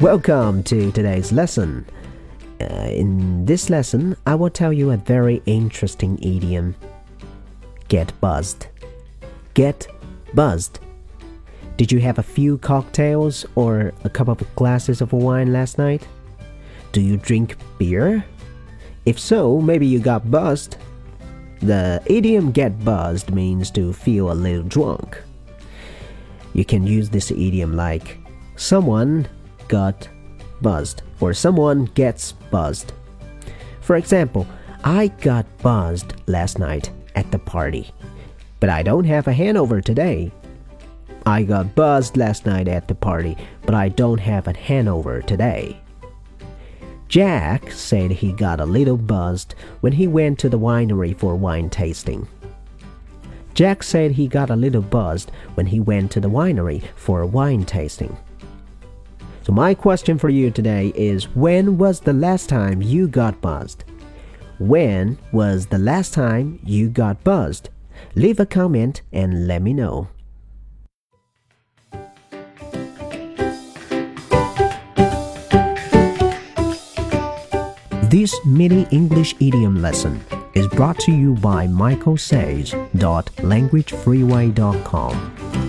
Welcome to today's lesson. Uh, in this lesson, I will tell you a very interesting idiom. Get buzzed. Get buzzed. Did you have a few cocktails or a couple of glasses of wine last night? Do you drink beer? If so, maybe you got buzzed. The idiom get buzzed means to feel a little drunk. You can use this idiom like someone got buzzed or someone gets buzzed. For example, I got buzzed last night at the party, but I don't have a hangover today. I got buzzed last night at the party, but I don't have a hangover today. Jack said he got a little buzzed when he went to the winery for wine tasting. Jack said he got a little buzzed when he went to the winery for wine tasting. So, my question for you today is when was the last time you got buzzed? When was the last time you got buzzed? Leave a comment and let me know. This mini English idiom lesson is brought to you by michaelsage.languagefreeway.com.